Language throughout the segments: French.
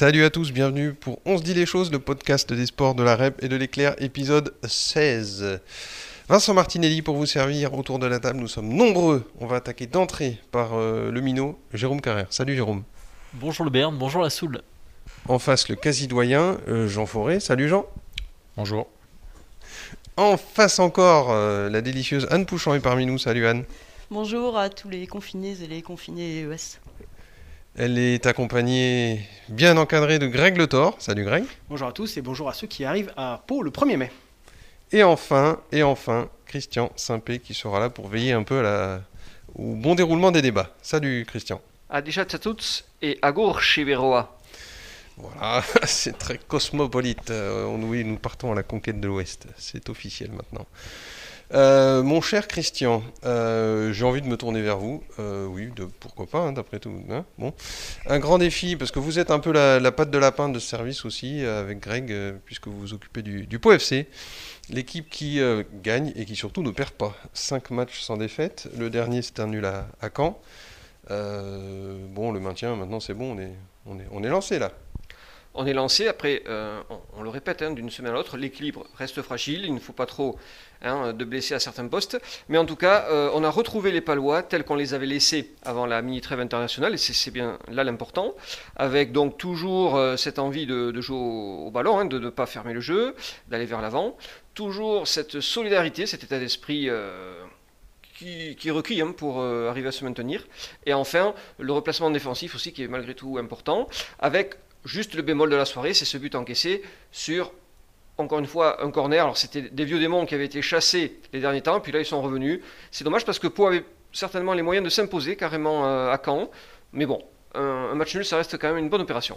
Salut à tous, bienvenue pour On se dit les choses, le podcast des sports de la REP et de l'éclair, épisode 16. Vincent Martinelli pour vous servir autour de la table, nous sommes nombreux. On va attaquer d'entrée par euh, le minot, Jérôme Carrère. Salut Jérôme. Bonjour le Berne, bonjour la Soule. En face, le quasi-doyen, euh, Jean Forêt. Salut Jean. Bonjour. En face encore, euh, la délicieuse Anne Pouchon est parmi nous. Salut Anne. Bonjour à tous les confinés et les confinés ES. Elle est accompagnée, bien encadrée de Greg Le Thor. Salut Greg. Bonjour à tous et bonjour à ceux qui arrivent à Pau le 1er mai. Et enfin, et enfin, Christian Simpé qui sera là pour veiller un peu à la- au bon déroulement des débats. Salut Christian. Adichat à tous et agour Chiveroa. Voilà, c'est très cosmopolite. Euh, on- oui, nous partons à la conquête de l'Ouest. C'est officiel maintenant. Euh, mon cher Christian, euh, j'ai envie de me tourner vers vous. Euh, oui, de, pourquoi pas, hein, d'après tout. hein, bon. Un grand défi, parce que vous êtes un peu la, patte de lapin de ce service aussi, avec Greg, puisque vous vous occupez du, du Pau FC. L'équipe qui gagne et qui surtout ne perd pas. Cinq matchs sans défaite. Le dernier, c'est un nul à, Caen. Bon, le maintien, maintenant, c'est bon, on est lancé là. On est lancé, après, euh, on, le répète hein, d'une semaine à l'autre, l'équilibre reste fragile, il ne faut pas trop hein, de blessés à certains postes. Mais en tout cas, euh, on a retrouvé les Palois tels qu'on les avait laissés avant la mini-trêve internationale, et c'est bien là l'important, avec donc toujours euh, cette envie de, jouer au, ballon, hein, de ne pas fermer le jeu, d'aller vers l'avant, toujours cette solidarité, cet état d'esprit. qui, qui est requis pour arriver à se maintenir. Et enfin, le replacement défensif aussi qui est malgré tout important, avec juste le bémol de la soirée, c'est ce but encaissé sur, encore une fois, un corner. Alors c'était des vieux démons qui avaient été chassés les derniers temps, puis là ils sont revenus. C'est dommage parce que Pau avait certainement les moyens de s'imposer carrément euh, à Caen. Mais bon, un, match nul, ça reste quand même une bonne opération.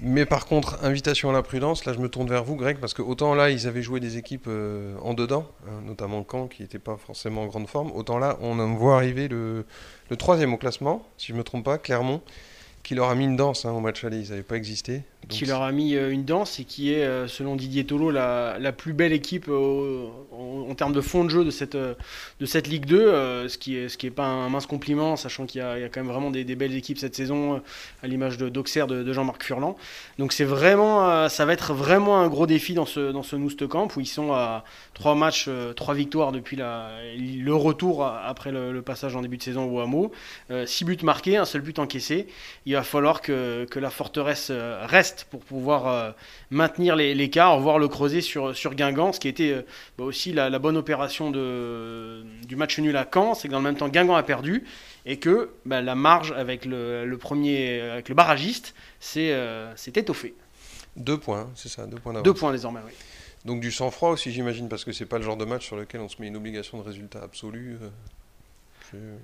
Mais par contre, invitation à la prudence, là je me tourne vers vous Greg, parce que autant là ils avaient joué des équipes euh, en dedans, hein, notamment Caen qui n'était pas forcément en grande forme, autant là on voit arriver le, le troisième au classement, si je ne me trompe pas, Clermont, qui leur a mis une danse hein, au match aller, ils n'avaient pas existé. Qui leur a mis euh, une danse et qui est, euh, selon Didier Tolo, la, la plus belle équipe euh, en, termes de fond de jeu de cette, de cette Ligue 2, euh, ce qui est, ce qui est pas un mince compliment, sachant qu'il y, y a quand même vraiment des, belles équipes cette saison, à l'image de d'Auxerre de, de Jean-Marc Furlan. Donc vraiment, ça va être vraiment un gros défi dans ce, dans ce Camp où ils sont à trois matchs, trois victoires depuis le retour après le, passage en début de saison au Hameau. Six buts marqués, un seul but encaissé. Va falloir que, que la forteresse euh, reste pour pouvoir euh, maintenir les- l'écart, voire le creuser sur, sur Guingamp, ce qui était euh, bah, aussi la, la bonne opération de, du match nul à Caen, c'est que dans le même temps Guingamp a perdu et que bah, la marge avec le, le premier, avec le barragiste, c'est euh, c'est étoffé. Deux points, c'est ça, deux points d'avance. Deux points désormais, oui. Donc du sang-froid aussi j'imagine, parce que c'est pas le genre de match sur lequel on se met une obligation de résultat absolu. euh,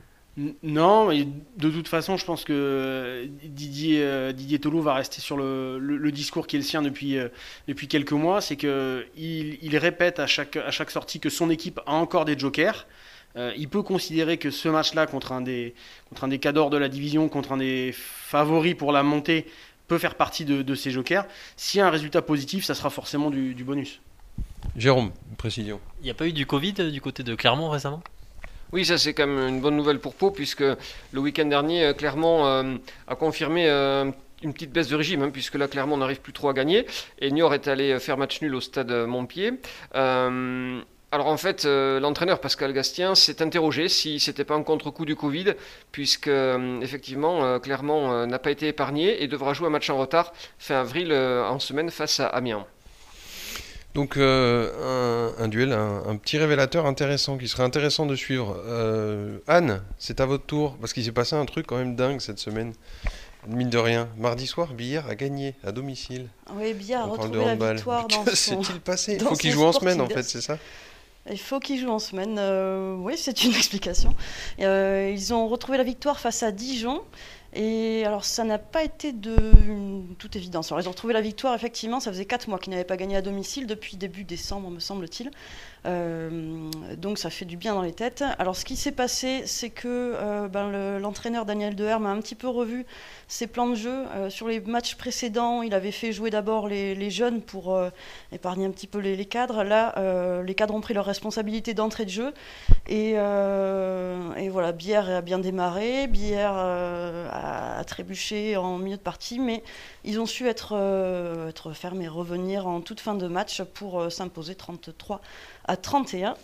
Non, mais de toute façon, je pense que euh, Didier, euh, Didier Tolo va rester sur le, le- le discours qui est le sien depuis, euh, depuis quelques mois. C'est qu'il il répète à chaque, à chaque sortie que son équipe a encore des jokers. Euh, il peut considérer que ce match-là, contre un des, contre un des cadors de la division, contre un des favoris pour la montée, peut faire partie de, de ces jokers. S'il y a un résultat positif, ça sera forcément du, du bonus. Jérôme, une précision. Il n'y a pas eu du Covid du côté de Clermont récemment? Oui, ça c'est quand même une bonne nouvelle pour Pau, puisque le week-end dernier, euh, Clermont euh, a confirmé euh, une petite baisse de régime, hein, puisque là, Clermont n'arrive plus trop à gagner. Et Niort est allé faire match nul au stade Montpied. Alors en fait, l'entraîneur Pascal Gastien s'est interrogé si c'était pas un contre-coup du Covid, puisque effectivement, Clermont n'a pas été épargné et devra jouer un match en retard fin avril en semaine face à Amiens. Donc euh, un, un duel, un, un petit révélateur intéressant qui serait intéressant de suivre. Euh, Anne, c'est à votre tour, parce qu'il s'est passé un truc quand même dingue cette semaine. Mine de rien, mardi soir, Billard a gagné à domicile. Oui, Bia a retrouvé la victoire dans Que s'est-il passé Il faut qu'il joue en semaine en fait, c'est ça Il faut qu'il joue en semaine. euh, oui, c'est une explication. Euh, ils ont retrouvé la victoire face à Dijon. Et alors, ça n'a pas été de toute évidence. Alors, ils ont retrouvé la victoire, effectivement. Ça faisait 4 mois qu'ils n'avaient pas gagné à domicile depuis début décembre, me semble-t-il. Euh, donc, ça fait du bien dans les têtes. Alors, ce qui s'est passé, c'est que euh, ben, le- l'entraîneur Daniel Deherme a un petit peu revu ses plans de jeu. Euh, sur les matchs précédents, il avait fait jouer d'abord les, jeunes pour épargner un petit peu les, cadres. Là, les cadres ont pris leur responsabilité d'entrée de jeu Et, euh, et voilà, Bière a bien démarré, Bière euh, a, a trébuché en milieu de partie, mais ils ont su être, euh, être fermes et revenir en toute fin de match pour euh, s'imposer 33 à 31.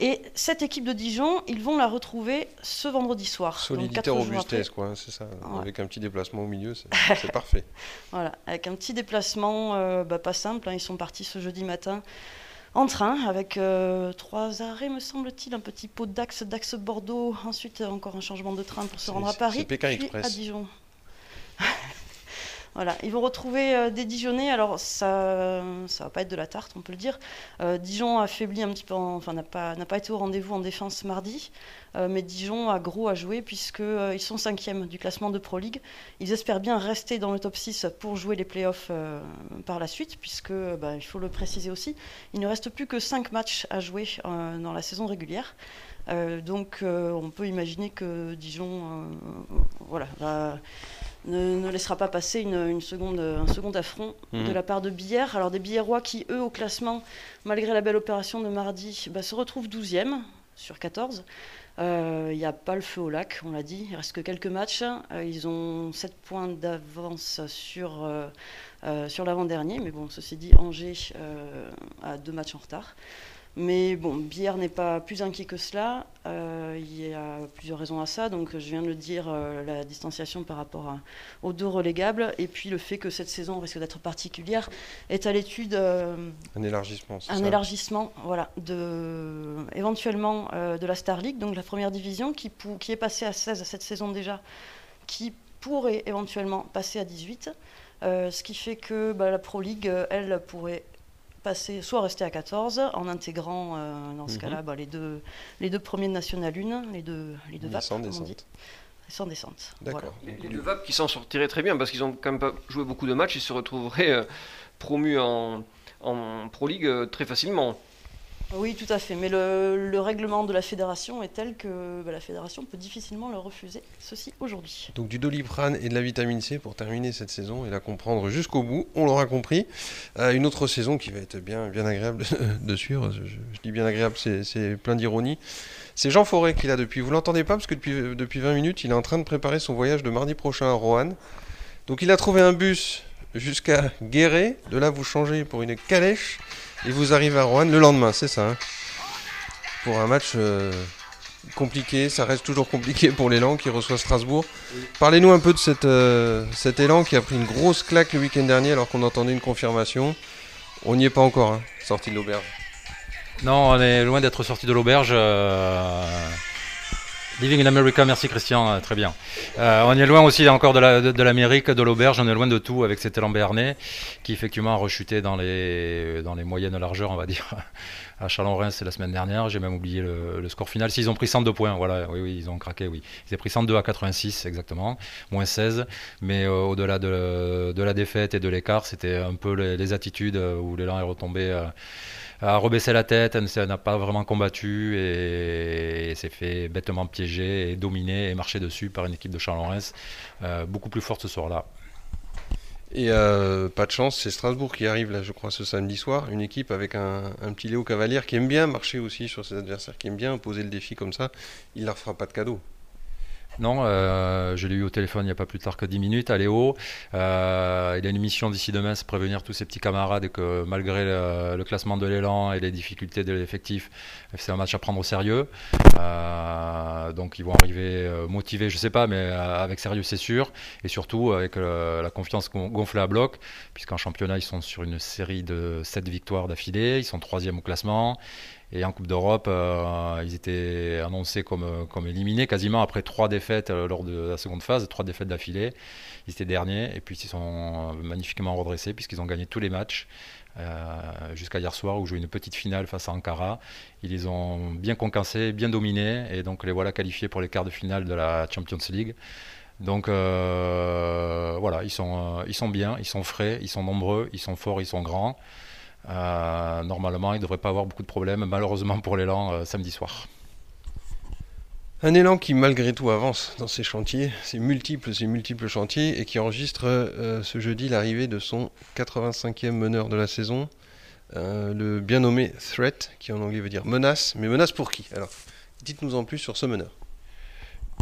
Et cette équipe de Dijon, ils vont la retrouver ce vendredi soir. Solidité, robustesse, quoi, hein, c'est ça. Ouais. Avec un petit déplacement au milieu, c'est parfait. Voilà, avec un petit déplacement bah, pas simple. hein. Ils sont partis ce jeudi matin en train avec euh, trois arrêts, me semble-t-il, un petit pot d'Axe, d'Axe Bordeaux. Ensuite, encore un changement de train pour se rendre à Paris, Pékin puis Express. à Dijon. Voilà, ils vont retrouver euh, des Dijonnais. Alors, ça ça va pas être de la tarte, on peut le dire. Euh, Dijon a faibli un petit peu, en- enfin, n'a pas, n'a pas été au rendez-vous en défense mardi. Euh, mais Dijon a gros à jouer puisqu'ils sont cinquièmes du classement de Pro League. Ils espèrent bien rester dans le top 6 pour jouer les playoffs par la suite, puisque, bah, il faut le préciser aussi, il ne reste plus que 5 matchs à jouer dans la saison régulière. Donc on peut imaginer que Dijon voilà, ne, ne laissera pas passer une, une seconde, un second affront Mhm. de la part de Billère. Alors des Billérois qui, eux, au classement, malgré la belle opération de mardi, bah, se retrouvent 12e sur 14. Euh, Il n'y a pas le feu au lac, on l'a dit. Il reste que quelques matchs. Euh, ils ont 7 points d'avance sur, euh, sur l'avant-dernier. Mais bon, ceci dit, Angers a deux matchs en retard. Mais bon, Bière n'est pas plus inquiet que cela. Euh, il y a plusieurs raisons à ça. Donc, je viens de le dire, euh, la distanciation par rapport à- aux deux relégables. Et puis, le fait que cette saison risque d'être particulière est à l'étude. euh, Un élargissement, un ça élargissement voilà, de, éventuellement de la Star League, donc la première division, qui, est passée à 16 à cette saison déjà, qui pourrait éventuellement passer à 18. Euh, ce qui fait que bah, la Pro League, elle, pourrait passer, soit rester à 14, en intégrant euh, dans ce Mhm. cas-là bah, les, deux, les deux premiers de National 1, les deux, les deux VAP, descente. sans descente. Voilà. Les, les deux VAP qui s'en sortiraient très bien parce qu'ils ont quand même pas joué beaucoup de matchs, ils se retrouveraient euh, promus en, en Pro League euh, très facilement. Oui, tout à fait. Mais le, le règlement de la fédération est tel que bah, la fédération peut difficilement leur refuser ceci aujourd'hui. Donc du doliprane et de la vitamine C pour terminer cette saison et la comprendre jusqu'au bout, on l'aura compris. Euh, une autre saison qui va être bien, bien agréable de suivre, je, dis bien agréable, c'est c'est plein d'ironie. C'est Jean Forêt qui l'a depuis, vous l'entendez pas parce que depuis, depuis 20 minutes, il est en train de préparer son voyage de mardi prochain à Roanne. Donc il a trouvé un bus jusqu'à Guéret, de là vous changez pour une calèche et vous arrivez à Roanne le lendemain, c'est ça hein Pour un match... euh, compliqué, ça reste toujours compliqué pour l'élan qui reçoit Strasbourg. Parlez-nous un peu de cette, euh, cet élan qui a pris une grosse claque le week-end dernier alors qu'on entendait une confirmation. On n'y est pas encore, hein, sorti de l'auberge. Non, on est loin d'être sorti de l'auberge. euh, Living in America, merci Christian, euh, très bien. Euh, on est loin aussi encore de la- de- de l'Amérique, de, l'auberge, on est loin de tout avec cet élan béarnais qui effectivement a rechuté dans les, dans les moyennes largeurs, on va dire, à Chalon-Reims la semaine dernière. J'ai même oublié le, le score final. S'ils ont pris 102 points, voilà, oui, oui, ils ont craqué, oui. Ils ont pris 102 à 86 exactement, moins 16. Mais euh, au-delà de, de la défaite et de l'écart, c'était un peu les, les attitudes euh, où l'élan est retombé. A rebaissé la tête, ne n'a pas vraiment combattu et, s'est fait bêtement piéger et dominer et marcher dessus par une équipe de Charles-Reims euh, beaucoup plus forte ce soir-là. Et euh, pas de chance, c'est Strasbourg qui arrive là, je crois, ce samedi soir. Une équipe avec un, un petit Léo Cavalière qui aime bien marcher aussi sur ses adversaires, qui aime bien poser le défi comme ça. Il leur fera pas de cadeau. Non, euh, je l'ai eu au téléphone il n'y a pas plus tard que 10 minutes, à Léo. Euh, il a une mission d'ici demain, c'est prévenir tous ses petits camarades que malgré le, classement de l'élan et les difficultés de l'effectif, c'est un match à prendre au sérieux. Euh, donc ils vont arriver euh, motivés, je sais pas, mais euh, avec sérieux c'est sûr. Et surtout avec euh, la confiance gon- gonflée à bloc, puisqu'en championnat ils sont sur une série de 7 victoires d'affilée, ils sont troisième au classement. Et en Coupe d'Europe, euh, ils étaient annoncés comme, comme éliminés quasiment après trois défaites euh, lors de la seconde phase, trois défaites d'affilée. Ils étaient derniers et puis ils sont magnifiquement redressés puisqu'ils ont gagné tous les matchs euh, jusqu'à hier soir où jouaient une petite finale face à Ankara. Ils les ont bien concassés, bien dominés et donc les voilà qualifiés pour les quarts de finale de la Champions League. Donc euh, voilà, ils sont, euh, ils sont bien, ils sont frais, ils sont nombreux, ils sont forts, ils sont grands. Euh, normalement, il ne devrait pas avoir beaucoup de problèmes, malheureusement pour l'élan, euh, samedi soir. Un élan qui malgré tout avance dans ses chantiers, ses multiples, multiples chantiers, et qui enregistre euh, ce jeudi l'arrivée de son 85e meneur de la saison, le bien nommé Threat, qui en anglais veut dire menace. Mais menace pour qui? Alors, Dites-nous en plus sur ce meneur.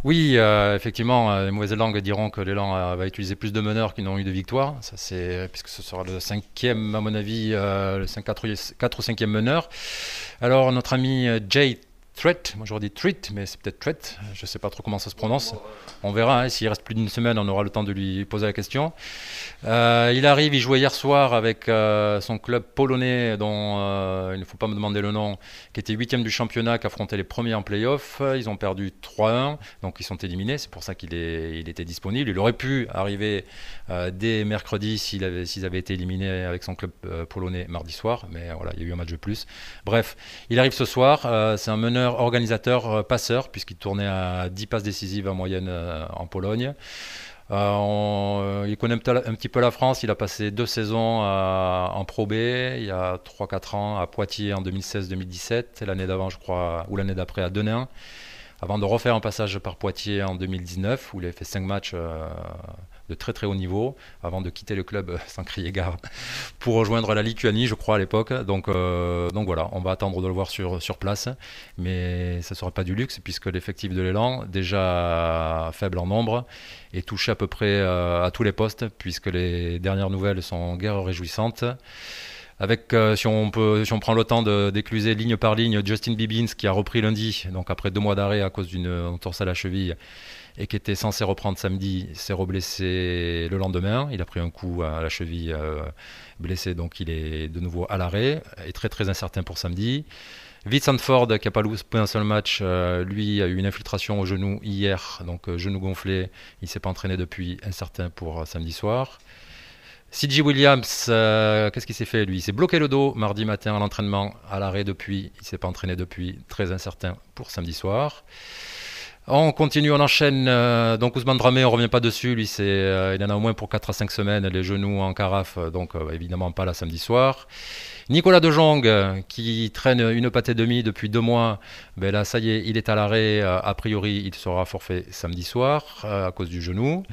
Oui, euh, effectivement, euh, les mauvaises langues diront que l'élan euh, va utiliser plus de meneurs qu'ils n'ont eu de victoires. Ça, c'est puisque ce sera le cinquième, à mon avis, le 5, 4, 4 ou cinquième meneur. Alors, notre ami Jay Threat, moi j'aurais dit Treat, mais c'est peut-être Threat, je ne sais pas trop comment ça se prononce. On verra, hein, s'il reste plus d'une semaine, on aura le temps de lui poser la question. Euh, il arrive, il jouait hier soir avec euh, son club polonais, dont euh, il ne faut pas me demander le nom, qui était huitième du championnat, qui affrontait les premiers en playoff. Ils ont perdu 3-1, donc ils sont éliminés, c'est pour ça qu'il il était disponible. Il aurait pu arriver dès mercredi s'ils avaient, avaient, été éliminés avec son club polonais mardi soir, mais voilà, il y a eu un match de plus. Bref, il arrive ce soir, c'est un meneur organisateur, euh, passeur, puisqu'il tournait à 10 passes décisives en moyenne euh, en Pologne. Euh, il connaît un petit peu la France. Il a passé deux saisons en Pro B, il y a 3-4 ans à Poitiers en 2016-2017, l'année d'avant, je crois, ou l'année d'après à Denain, avant de refaire un passage par Poitiers en 2019, où il a fait 5 matchs de très très haut niveau avant de quitter le club sans crier gare pour rejoindre la Lituanie, je crois, à l'époque. Donc, euh, donc voilà, on va attendre de le voir sur, place, mais ça ne sera pas du luxe puisque l'effectif de l'élan, déjà faible en nombre, est touché à peu près euh, à tous les postes puisque les dernières nouvelles sont guère réjouissantes avec, euh, si, on peut, si on prend le temps d'écluser ligne par ligne, Justin Bibbins qui a repris lundi, donc après deux mois d'arrêt à cause d'une entorse à la cheville, et qui était censé reprendre samedi, s'est reblessé le lendemain. Il a pris un coup à la cheville euh, blessé, donc il est de nouveau à l'arrêt, et très très incertain pour samedi. Vincent Ford, qui n'a pas loupé un seul match, euh, lui a eu une infiltration au genou hier, donc euh, genou gonflé, il ne s'est pas entraîné depuis, incertain pour samedi soir. CJ Williams, qu'est-ce qu'il s'est fait lui? Il s'est bloqué le dos mardi matin à l'entraînement, à l'arrêt depuis, il ne s'est pas entraîné depuis, très incertain pour samedi soir. On continue, on enchaîne. Euh, donc Ousmane Dramé, on revient pas dessus. Lui, c'est, euh, il en a au moins pour 4 à 5 semaines, les genoux en carafe, donc euh, évidemment pas la samedi soir. Nicolas De Jong, qui traîne une pâte et demie depuis deux mois, ben là, ça y est, il est à l'arrêt. a priori, il sera forfait samedi soir à cause du genou.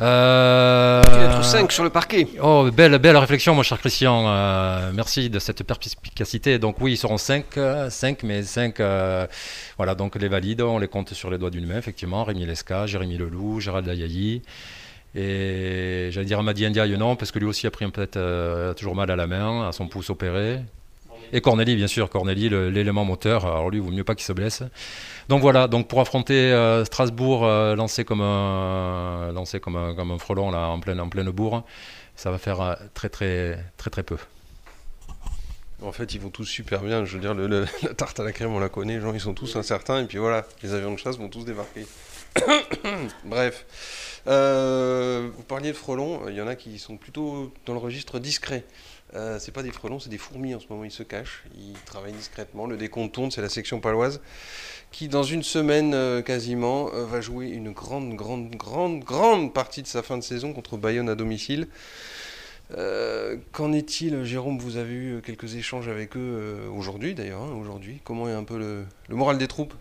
Euh... 5 sur le parquet. Oh, belle, belle réflexion, mon cher Christian. Euh, merci de cette perspicacité. Donc oui, ils seront 5, 5 euh, mais 5, euh, voilà, donc les valides, on les compte sur les doigts d'une main, effectivement. Rémi Lesca, Jérémy Leloup, Gérald Ayayi. Et j'allais dire Amadi Ndiaye, non, parce que lui aussi a pris peut-être toujours mal à la main, à son pouce opéré. Et Corneli, bien sûr, Corneli, l'élément moteur. Alors lui, il vaut mieux pas qu'il se blesse. Donc voilà, donc pour affronter euh, Strasbourg, euh, lancé comme un, lancé comme un, comme un frelon là, en pleine, en pleine bourre, ça va faire euh, très très très très peu. En fait, ils vont tous super bien. Je veux dire, la tarte à la crème, on la connaît. Gens, ils sont tous incertains. Et puis voilà, les avions de chasse vont tous débarquer. Bref. vous parliez de frelons. Il y en a qui sont plutôt dans le registre discret. Euh, c'est pas des frelons, c'est des fourmis en ce moment, ils se cachent, ils travaillent discrètement. Le décompte c'est la section paloise qui, dans une semaine euh, quasiment, euh, va jouer une grande, grande, grande, grande partie de sa fin de saison contre Bayonne à domicile. Qu'en est-il, Jérôme? Vous avez eu quelques échanges avec eux aujourd'hui, d'ailleurs. Hein, aujourd'hui, comment est un peu le moral des troupes?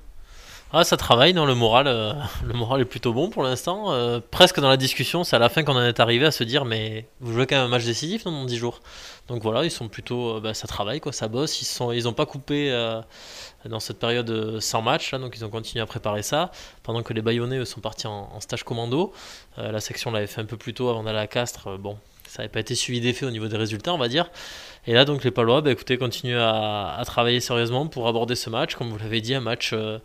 Ah, ça travaille dans le moral. Euh, le moral est plutôt bon pour l'instant. Euh, presque dans la discussion, c'est à la fin qu'on en est arrivé à se dire mais vous jouez quand même un match décisif dans 10 jours. Donc voilà, ils sont plutôt. Euh, bah, ça travaille, quoi, ça bosse. Ils n'ont pas coupé dans cette période sans match, donc ils ont continué à préparer ça. Pendant que les Bayonnais sont partis en, en stage commando. la section l'avait fait un peu plus tôt avant d'aller à Castres. bon, ça n'avait pas été suivi d'effet au niveau des résultats, on va dire. Et là, donc les Palois, bah, écoutez, continuent à, travailler sérieusement pour aborder ce match. Comme vous l'avez dit, un match euh,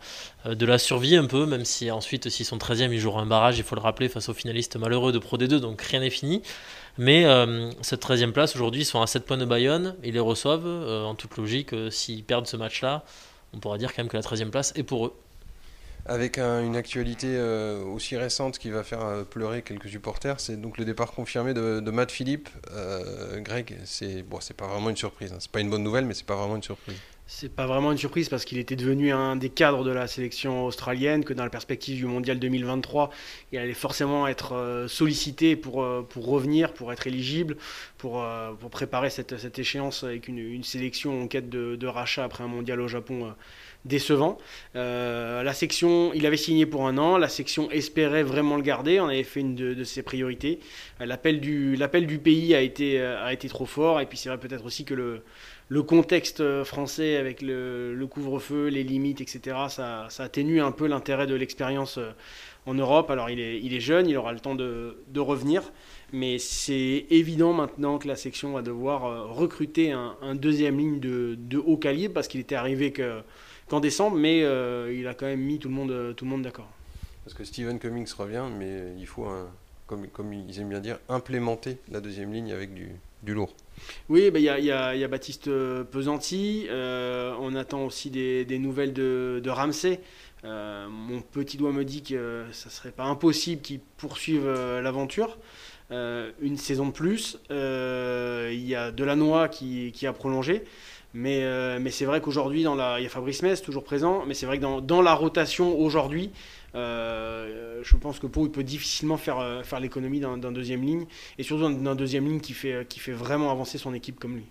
de la survie un peu, même si ensuite, s'ils sont 13e, ils joueront un barrage, il faut le rappeler, face aux finalistes malheureux de Pro D2, donc rien n'est fini. Mais euh, cette 13e place, aujourd'hui, ils sont à 7 points de Bayonne, ils les reçoivent. Euh, en toute logique, s'ils perdent ce match-là, on pourra dire quand même que la 13e place est pour eux avec une actualité euh, aussi récente qui va faire euh, pleurer quelques supporters, c'est donc le départ confirmé de, Matt Philippe. Euh, Greg, c'est bon, pas vraiment une surprise. Hein. C'est pas une bonne nouvelle, mais c'est pas vraiment une surprise. C'est pas vraiment une surprise parce qu'il était devenu un des cadres de la sélection australienne, que dans la perspective du mondial 2023, il allait forcément être sollicité pour, revenir, pour être éligible, pour, préparer cette, échéance avec une, sélection en quête de, rachat après un mondial au Japon décevant. Euh, la section, il avait signé pour un an, la section espérait vraiment le garder, on avait fait une de, ses priorités. Euh, l'appel du, du pays a été, euh, a été trop fort, et puis c'est vrai peut-être aussi que le, le contexte français avec le, couvre-feu, les limites, etc., ça, ça atténue un peu l'intérêt de l'expérience en Europe. Alors il est, il est jeune, il aura le temps de, de revenir, mais c'est évident maintenant que la section va devoir recruter un, deuxième ligne de, de, haut calibre parce qu'il était arrivé qu'en décembre, mais il a quand même mis tout le monde, tout le monde d'accord. Parce que Steven Cummings revient, mais il faut, comme, comme ils aiment bien dire, implémenter la deuxième ligne avec du, du lourd. Oui, ben, il y, a, Baptiste euh, Pesanti. Euh, on attend aussi des, nouvelles de, de Ramsey. Euh, mon petit doigt me dit que ça serait pas impossible qu'il poursuive l'aventure. une saison de plus. Il y a Delannoy qui, qui a prolongé. Mais, mais c'est vrai qu'aujourd'hui, il y a Fabrice Metz toujours présent, mais c'est vrai que dans, dans la rotation aujourd'hui, euh, je pense que Pau peut difficilement faire, euh, faire l'économie d'un deuxième ligne, et surtout d'un deuxième ligne qui fait, qui fait vraiment avancer son équipe comme lui.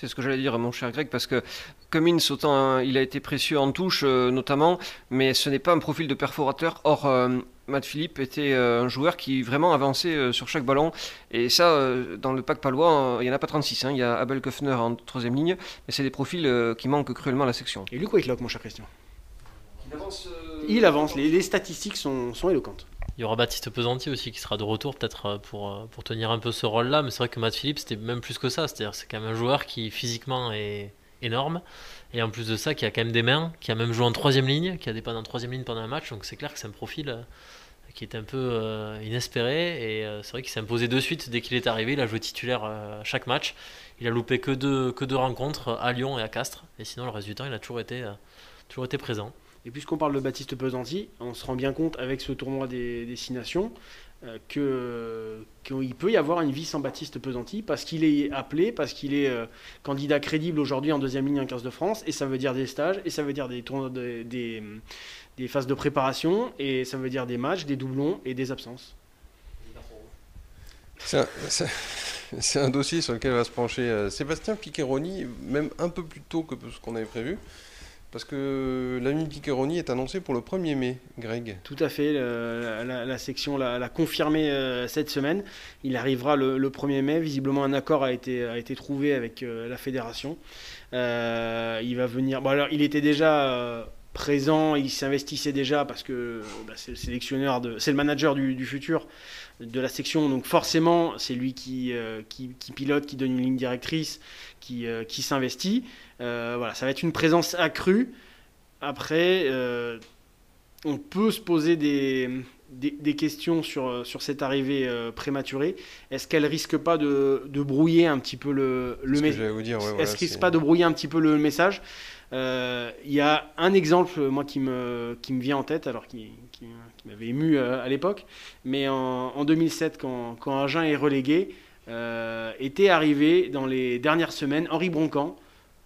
C'est ce que j'allais dire, mon cher Greg, parce que Cummins, autant hein, il a été précieux en touche euh, notamment, mais ce n'est pas un profil de perforateur. Or, Matt Philippe était un joueur qui vraiment avançait sur chaque ballon. Et ça, dans le pack palois, il n'y en a pas 36. Hein. Il y a Abel Köffner en troisième ligne, mais c'est des profils qui manquent cruellement à la section. Et Luc Whitelock, mon cher Christian? Il avance il avance, les, statistiques sont, éloquentes. Il y aura Baptiste Pesanti aussi qui sera de retour peut-être euh, pour, euh, pour tenir un peu ce rôle-là, mais c'est vrai que Matt Philippe c'était même plus que ça, c'est-à-dire c'est quand même un joueur qui physiquement est énorme, et en plus de ça qui a quand même des mains, qui a même joué en troisième ligne, qui a dépanné en troisième ligne pendant un match, donc c'est clair que c'est un profil euh, qui est un peu inespéré, et c'est vrai qu'il s'est imposé de suite dès qu'il est arrivé, il a joué titulaire à chaque match, il a loupé que deux, que deux rencontres à Lyon et à Castres, et sinon le temps il a toujours été, toujours été présent. Et puisqu'on parle de Baptiste Pesanti, on se rend bien compte avec ce tournoi des destinations euh, qu'il peut y avoir une vie sans Baptiste Pesanti parce qu'il est appelé, parce qu'il est euh, candidat crédible aujourd'hui en deuxième ligne en 15 de France, et ça veut dire des stages, et ça veut dire des, tournois des, des, phases de préparation, et ça veut dire des matchs, des doublons et des absences. C'est un, dossier sur lequel va se pencher euh, Sébastien Piccheroni, même un peu plus tôt que ce qu'on avait prévu. Parce que l'ami Piccheroni est annoncé pour le 1er mai, Greg. Tout à fait, la, section l'a confirmé euh, cette semaine. Il arrivera le, 1er mai. Visiblement, un accord a été, trouvé avec euh, la fédération. Euh, il va venir. Bon, alors, il était déjà présent, il s'investissait déjà parce que bah, c'est le sélectionneur, c'est le manager du, futur de la section, donc forcément c'est lui qui, qui, pilote, qui donne une ligne directrice, qui, qui s'investit. Euh, voilà, ça va être une présence accrue. Après, euh, on peut se poser des, des, questions sur, sur cette arrivée euh, prématurée. Est-ce qu'elle risque pas de, de, brouiller un petit peu le, le message Est-ce qu'elle risque pas de brouiller un petit peu le message? Il y a un exemple, moi, qui me, qui me vient en tête, alors qui, qui, m'avait ému à l'époque, mais en, en 2007, quand, quand Agen est relégué, était arrivé dans les dernières semaines Henri Broncan,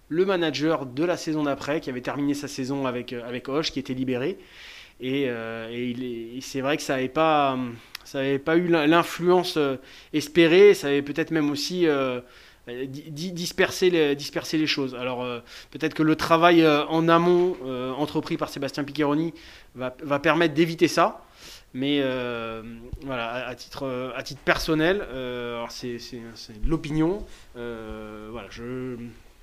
le manager de la saison d'après, qui avait terminé sa saison avec, euh, avec Hoche, qui était libéré. Et, euh, c'est vrai que ça n'avait pas, ça pas eu l'influence euh, espérée, ça avait peut-être même aussi dispersé, les, les choses. Alors peut-être que le travail en amont entrepris par Sébastien Piccheroni va, permettre d'éviter ça. Mais voilà, à, titre, personnel, c'est l'opinion. voilà,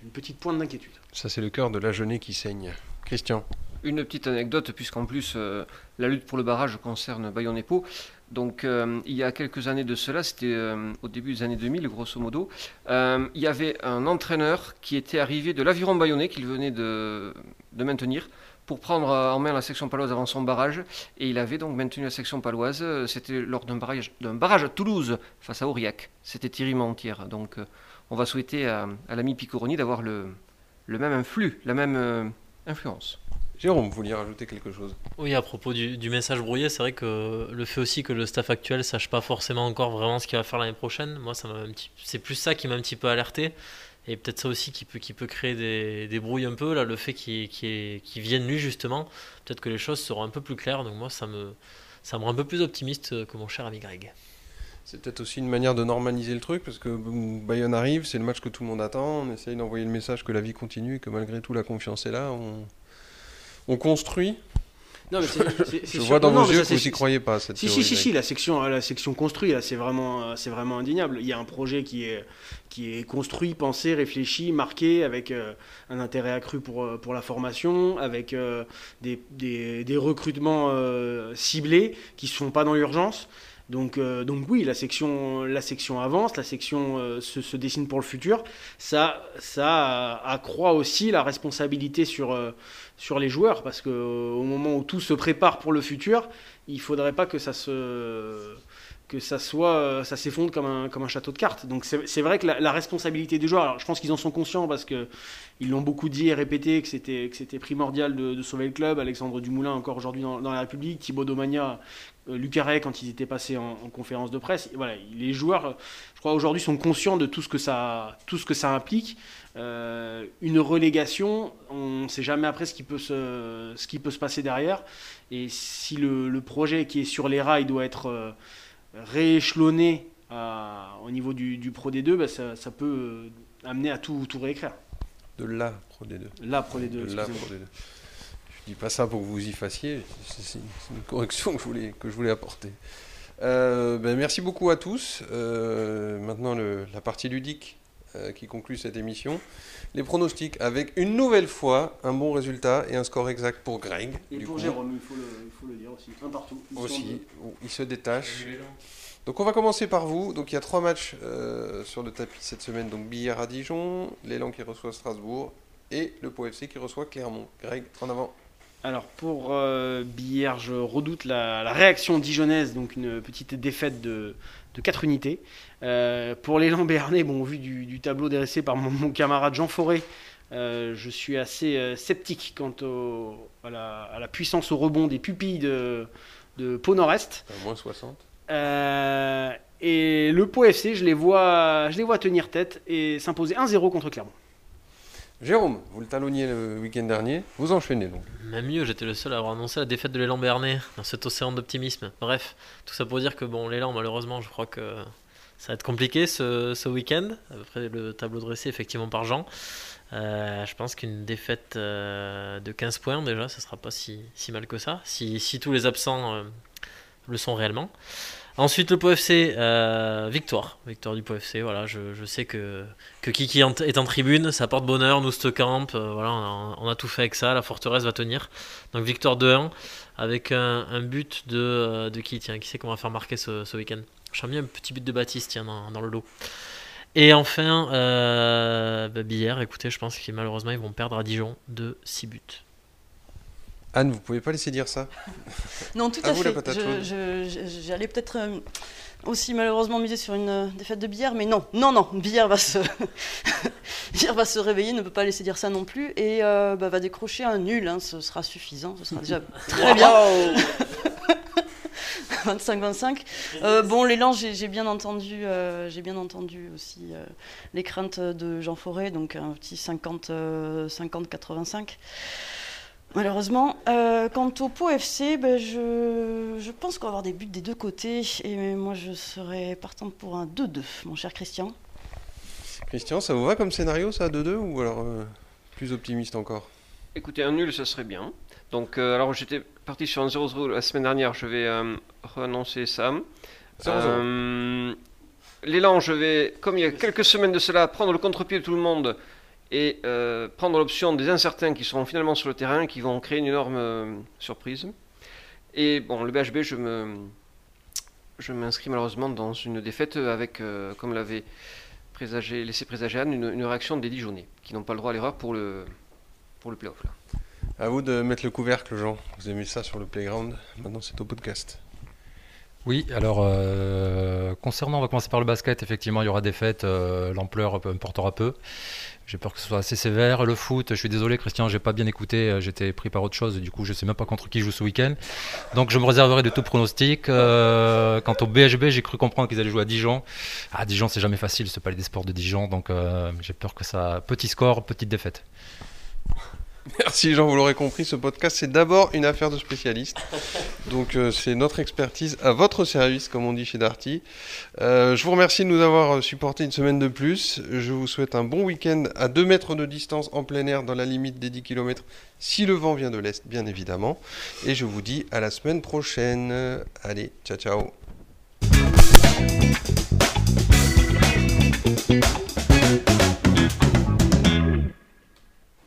une petite pointe d'inquiétude. Ça, c'est le cœur de la jeunesse qui saigne. Christian Une petite anecdote, puisqu'en plus, euh, la lutte pour le barrage concerne Bayonne et Pau. Donc, euh, il y a quelques années de cela, c'était euh, au début des années 2000, grosso modo, il y avait un entraîneur qui était arrivé de l'aviron bayonnais qu'il venait de, de maintenir pour prendre en main la section paloise avant son barrage. Et il avait donc maintenu la section paloise. C'était lors d'un barrage, d'un barrage à Toulouse face à Aurillac. C'était Thierry Montière. Donc on va souhaiter à, l'ami Piccoroni d'avoir le, même influx, la même influence. Jérôme, vous vouliez rajouter quelque chose? Oui, à propos du, message brouillé, c'est vrai que le fait aussi que le staff actuel sache pas forcément encore vraiment ce qu'il va faire l'année prochaine, moi, ça c'est plus ça qui m'a un petit peu alerté. Et peut-être ça aussi qui peut, qui peut créer des, des brouilles un peu, là, le fait qu'il qu vienne lui justement, peut-être que les choses seront un peu plus claires. Donc moi, ça me, ça me rend un peu plus optimiste que mon cher ami Greg. C'est peut-être aussi une manière de normaliser le truc, parce que Bayonne arrive, c'est le match que tout le monde attend, on essaye d'envoyer le message que la vie continue, que malgré tout la confiance est là, on, construit. Non, mais c'est- Je vois dans non, vos yeux que vous c'est- y croyez pas. Cette Si, si, théorie, si, si, la section, la section construite, là, c'est vraiment, euh, c'est vraiment indéniable. Il y a un projet qui est, qui est construit, pensé, réfléchi, marqué, avec euh, un intérêt accru pour, euh, pour la formation, avec euh, des, des, des recrutements euh, ciblés qui ne se font pas dans l'urgence. Donc, euh, donc oui, la section, la section avance, la section euh, se, se dessine pour le futur. Ça, ça accroît aussi la responsabilité sur, euh, sur les joueurs, parce qu'au moment où tout se prépare pour le futur, il faudrait pas que ça se que ça soit euh, ça s'effondre comme un, comme un château de cartes. Donc c'est vrai que la, responsabilité des joueurs je pense qu'ils en sont conscients parce que ils l'ont beaucoup dit et répété que c'était que c'était primordial de, sauver le club. Alexandre Dumoulin encore aujourd'hui dans, la République Thibaut Domagna euh, quand ils étaient passés en, en conférence de presse voilà les joueurs je crois aujourd'hui sont conscients de tout ce que ça tout ce que ça implique. Euh, une relégation on ne sait jamais après ce qui peut se ce qui peut se passer derrière. Et si le, le projet qui est sur les rails doit être euh, rééchelonné à- au niveau du, du Pro D2, bah, ça, ça peut euh, amener à tout, tout réécrire. De la Pro D2. Là, Pro D2, De la. Pro D2. Je dis pas ça pour que vous y fassiez. C'est une c'est une correction que je voulais, que je voulais apporter. Euh, ben, merci beaucoup à tous. Euh, maintenant, le- la partie ludique euh, qui conclut cette émission. Les pronostics avec une nouvelle fois un bon résultat et un score exact pour Greg. Et du pour coup. Jérôme, il faut, le, il faut le dire aussi. Un partout. Aussi, il se détache. Donc on va commencer par vous. Donc il y a trois matchs euh, sur le tapis cette semaine. Donc Billard à Dijon, l'élan qui reçoit Strasbourg et le Pau FC qui reçoit Clermont. Greg, en avant. Alors pour euh, Billard, je redoute la, la réaction dijonnaise, donc une petite défaite de, de 4 unités. Euh, pour l'élan béarnais, bon, au vu du, du tableau dressé par mon, mon camarade Jean Forêt, euh, je suis assez euh, sceptique quant au- à, la, à la puissance au rebond des pupilles de, de Pau Nord-Est. Moins 60. Euh, et le Pau FC, je les vois, je les vois tenir tête et s'imposer 1-0 contre Clermont. Jérôme, vous le talonniez le week-end dernier. Vous enchaînez donc. Même mieux, j'étais le seul à avoir annoncé la défaite de l'élan Bernay dans cet océan d'optimisme. Bref, tout ça pour dire que bon, l'élan, malheureusement, je crois que ça va être compliqué ce, week-end. Après le tableau dressé effectivement par Jean. Euh, je pense qu'une défaite euh, de 15 points déjà, ça sera pas si, mal que ça, si, si tous les absents euh, le sont réellement. Ensuite, le Pau FC, euh, victoire. Victoire du Pau FC. Voilà, je, sais que, que Kiki est en tribune, ça porte bonheur. Nous, Camp, euh, voilà, on a, tout fait avec ça. La forteresse va tenir. Donc, victoire 2-1 avec un, but de, euh, de qui Tiens, qui c'est qu'on va faire marquer ce, ce week-end? J'aime bien un petit but de Baptiste tiens, dans, le lot. Et enfin, euh, bah, Billard, écoutez, je pense qu'ils malheureusement ils vont perdre à Dijon de 6 buts. Anne, vous pouvez pas laisser dire ça. Non, tout À à, vous, la fait. J'allais peut-être euh, aussi malheureusement miser sur une euh, défaite de Billard, mais non, non, non, Billard va se, Billard va se réveiller, ne peut pas laisser dire ça non plus, et euh, bah, va décrocher un nul, hein, ce sera suffisant, ce sera déjà très bien. 25-25. Euh, bon, l'élan, j'ai bien entendu, euh, j'ai bien entendu aussi euh, les craintes de Jean Forêt, donc un petit 50, euh, 50-85. Malheureusement. Euh, quant au Pau FC, ben, je, je pense qu'on va avoir des buts des deux côtés, et moi je serais partante pour un 2-2, mon cher Christian. Christian, ça vous va comme scénario, ça, 2-2 ou alors euh, plus optimiste encore? Écoutez, un nul, ça serait bien. Donc, euh, alors j'étais parti sur un 0-0 la semaine dernière, je vais euh, renoncer ça. 0-0. Euh, L'élan, je vais, comme il y a quelques semaines de cela, prendre le contre-pied de tout le monde et euh, prendre l'option des incertains qui seront finalement sur le terrain, qui vont créer une énorme euh, surprise. Et bon, le BHB, je me, je m'inscris malheureusement dans une défaite avec, euh, comme l'avait présagé, laissé présager Anne, une, réaction des Dijonais, qui n'ont pas le droit à l'erreur pour le, pour le playoff. Là. À vous de mettre le couvercle, Jean. Vous aimez ça sur le playground Maintenant, c'est au podcast. Oui, alors euh, concernant, on va commencer par le basket, effectivement il y aura des fêtes, euh, l'ampleur importera peu. J'ai peur que ce soit assez sévère. Le foot, je suis désolé Christian, j'ai pas bien écouté, euh, j'étais pris par autre chose, du coup je sais même pas contre qui joue ce week-end. Donc je me réserverai de tout pronostic. Quant au BHB, j'ai cru comprendre qu'ils allaient jouer à Dijon. Ah Dijon c'est jamais facile, ce palais des sports de Dijon, donc j'ai peur que ça... Petit score, petite défaite. Merci Jean, vous l'aurez compris, ce podcast c'est d'abord une affaire de spécialistes. Donc euh, c'est notre expertise à votre service, comme on dit chez Darty. Euh, je vous remercie de nous avoir supporté une semaine de plus. Je vous souhaite un bon week-end à 2 mètres de distance en plein air dans la limite des 10 km, si le vent vient de l'Est, bien évidemment. Et je vous dis à la semaine prochaine. Allez, ciao ciao.